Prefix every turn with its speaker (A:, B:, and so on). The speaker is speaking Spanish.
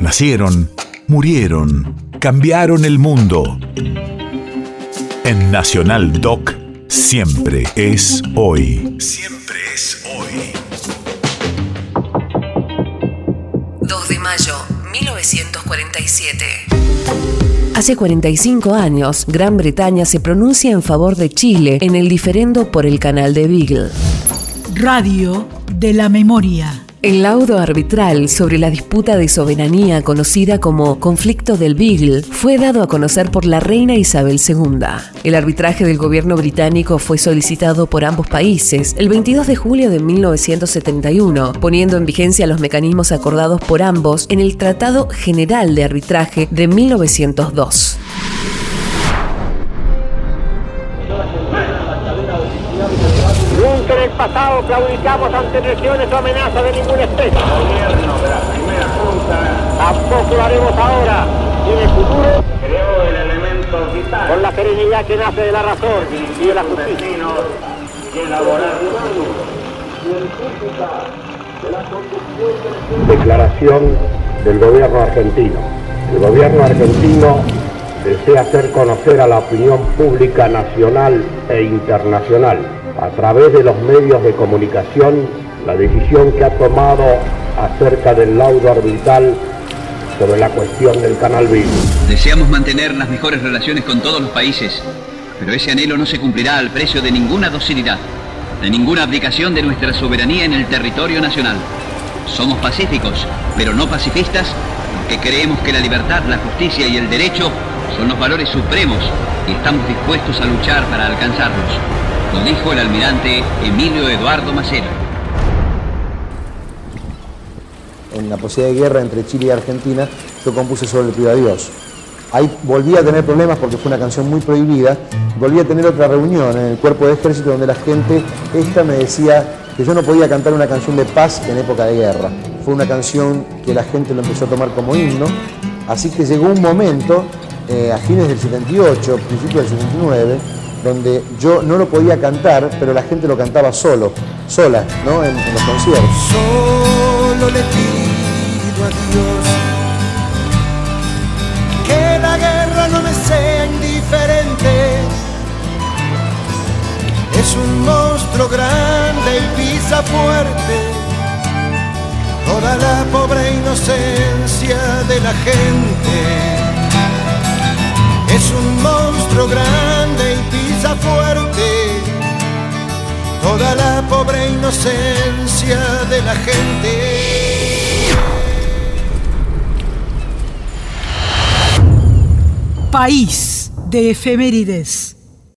A: Nacieron, murieron, cambiaron el mundo. En Nacional Doc, siempre es hoy. Siempre es hoy.
B: 2 de mayo, 1947. Hace 45 años, Gran Bretaña se pronuncia en favor de Chile en el diferendo por el canal de Beagle.
C: Radio de la Memoria.
B: El laudo arbitral sobre la disputa de soberanía conocida como Conflicto del Beagle fue dado a conocer por la reina Isabel II. El arbitraje del gobierno británico fue solicitado por ambos países el 22 de julio de 1971, poniendo en vigencia los mecanismos acordados por ambos en el Tratado General de Arbitraje de 1902.
D: En el pasado claudicamos ante lesiones o amenazas de ninguna especie.
E: gobierno de la primera junta
D: Tampoco lo haremos ahora. Y en el futuro,
E: creó el elemento vital
D: con la serenidad que nace de la razón y de la justicia.
E: elaborar
F: Declaración del gobierno argentino. El gobierno argentino desea hacer conocer a la opinión pública nacional e internacional, a través de los medios de comunicación, la decisión que ha tomado acerca del laudo arbitral sobre la cuestión del canal Beagle.
G: Deseamos mantener las mejores relaciones con todos los países, pero ese anhelo no se cumplirá al precio de ninguna docilidad, de ninguna abdicación de nuestra soberanía en el territorio nacional. Somos pacíficos, pero no pacifistas, porque creemos que la libertad, la justicia y el derecho son los valores supremos y estamos dispuestos a luchar para alcanzarlos. Lo dijo el almirante Emilio Eduardo Macera.
H: en la posibilidad de guerra entre Chile y Argentina, yo compuse sobre el Pido a Dios. Ahí volví a tener problemas porque fue una canción muy prohibida. Volví a tener otra reunión en el cuerpo de ejército donde la gente, esta me decía que yo no podía cantar una canción de paz en época de guerra. Fue una canción que la gente lo empezó a tomar como himno. Así que llegó un momento, eh, a fines del 78, principios del 79, donde yo no lo podía cantar, pero la gente lo cantaba solo, sola, ¿no? en, en los conciertos.
I: Solo le pido a Dios que la guerra no me sea indiferente. Es un monstruo grande y pisa fuerte toda la pobre inocencia de la gente. Es un monstruo pisa fuerte toda la pobre inocencia de la gente.
C: País de efemérides.